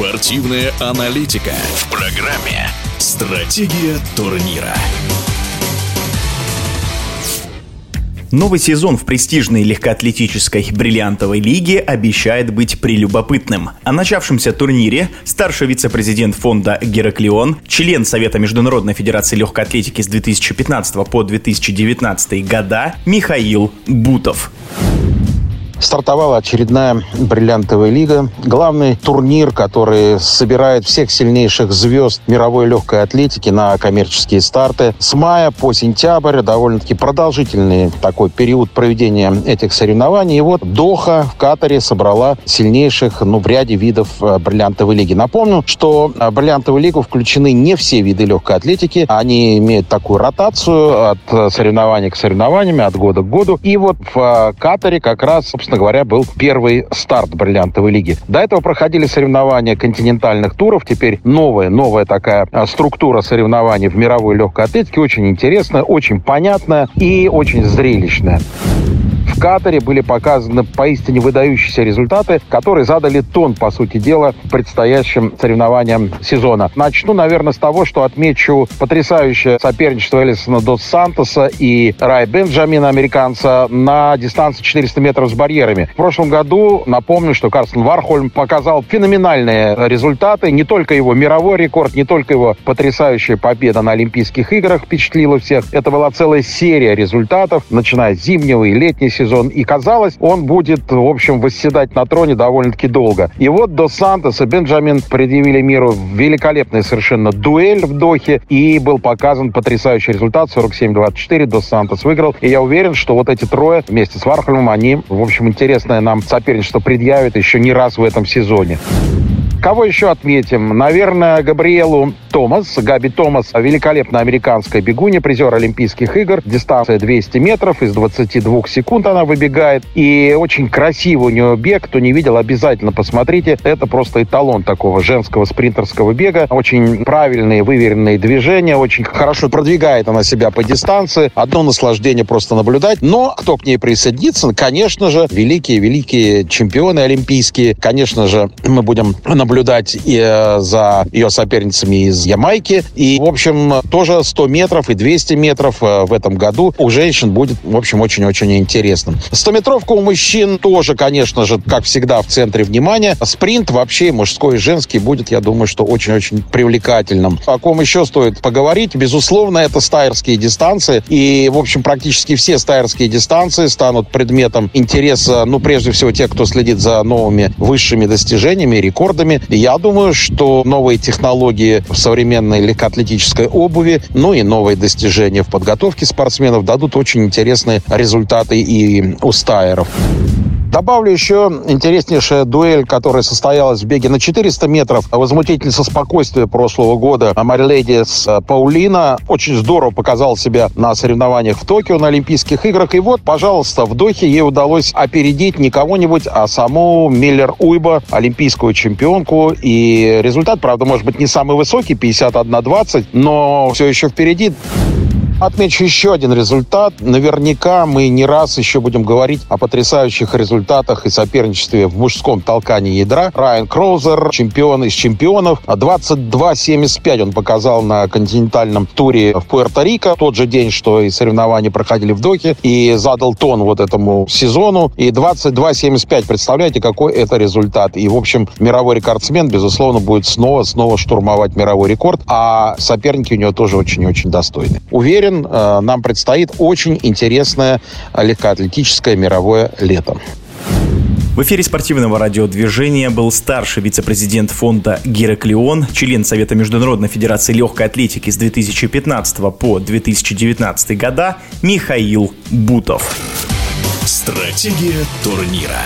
Спортивная аналитика в программе «Стратегия турнира». Новый сезон в престижной легкоатлетической бриллиантовой лиге обещает быть прелюбопытным. О начавшемся турнире старший вице-президент фонда «Гераклион», член Совета Международной Федерации Легкой Атлетики с 2015 по 2019 года Михаил Бутов стартовала очередная бриллиантовая лига. Главный турнир, который собирает всех сильнейших звезд мировой легкой атлетики на коммерческие старты. С мая по сентябрь довольно-таки продолжительный такой период проведения этих соревнований. И вот Доха в Катаре собрала сильнейших ну, в ряде видов э, бриллиантовой лиги. Напомню, что в э, бриллиантовую лигу включены не все виды легкой атлетики. Они имеют такую ротацию от э, соревнований к соревнованиям, от года к году. И вот в Катаре как раз, собственно, собственно говоря, был первый старт бриллиантовой лиги. До этого проходили соревнования континентальных туров. Теперь новая, новая такая а, структура соревнований в мировой легкой атлетике. Очень интересная, очень понятная и очень зрелищная. Катаре были показаны поистине выдающиеся результаты, которые задали тон, по сути дела, предстоящим соревнованиям сезона. Начну, наверное, с того, что отмечу потрясающее соперничество Элисона Дос Сантоса и Рай Бенджамина, американца, на дистанции 400 метров с барьерами. В прошлом году, напомню, что Карсон Вархольм показал феноменальные результаты. Не только его мировой рекорд, не только его потрясающая победа на Олимпийских играх впечатлила всех. Это была целая серия результатов, начиная с зимнего и летнего сезона сезон. И казалось, он будет, в общем, восседать на троне довольно-таки долго. И вот До Сантос и Бенджамин предъявили миру великолепный совершенно дуэль в Дохе. И был показан потрясающий результат 47-24. До Сантос выиграл. И я уверен, что вот эти трое вместе с Вархольмом, они, в общем, интересное нам соперничество предъявят еще не раз в этом сезоне. Кого еще отметим? Наверное, Габриэлу Томас. Габи Томас – великолепная американская бегунья, призер Олимпийских игр. Дистанция 200 метров, из 22 секунд она выбегает. И очень красивый у нее бег. Кто не видел, обязательно посмотрите. Это просто эталон такого женского спринтерского бега. Очень правильные, выверенные движения. Очень хорошо продвигает она себя по дистанции. Одно наслаждение просто наблюдать. Но кто к ней присоединится? Конечно же, великие-великие чемпионы олимпийские. Конечно же, мы будем наблюдать и э, за ее соперницами из Ямайки. И, в общем, тоже 100 метров и 200 метров э, в этом году у женщин будет, в общем, очень-очень интересным. 100-метровка у мужчин тоже, конечно же, как всегда, в центре внимания. Спринт вообще мужской и женский будет, я думаю, что очень-очень привлекательным. О ком еще стоит поговорить? Безусловно, это стайерские дистанции. И, в общем, практически все стайерские дистанции станут предметом интереса, ну, прежде всего, тех, кто следит за новыми высшими достижениями, рекордами. Я думаю, что новые технологии в современной легкоатлетической обуви, ну и новые достижения в подготовке спортсменов дадут очень интересные результаты и у стайеров. Добавлю еще интереснейшая дуэль, которая состоялась в беге на 400 метров. Возмутительница спокойствия прошлого года Мариледи с э, Паулина очень здорово показал себя на соревнованиях в Токио на Олимпийских играх. И вот, пожалуйста, в Дохе ей удалось опередить не кого-нибудь, а саму Миллер Уйба, олимпийскую чемпионку. И результат, правда, может быть не самый высокий, 51-20, но все еще впереди. Отмечу еще один результат. Наверняка мы не раз еще будем говорить о потрясающих результатах и соперничестве в мужском толкании ядра. Райан Кроузер, чемпион из чемпионов. 22-75 он показал на континентальном туре в Пуэрто-Рико. Тот же день, что и соревнования проходили в Дохе. И задал тон вот этому сезону. И 22-75, представляете, какой это результат. И, в общем, мировой рекордсмен, безусловно, будет снова-снова штурмовать мировой рекорд. А соперники у него тоже очень-очень достойны. Уверен, уверен, э, нам предстоит очень интересное легкоатлетическое мировое лето. В эфире спортивного радиодвижения был старший вице-президент фонда «Гераклион», член Совета Международной Федерации Легкой Атлетики с 2015 по 2019 года Михаил Бутов. Стратегия турнира.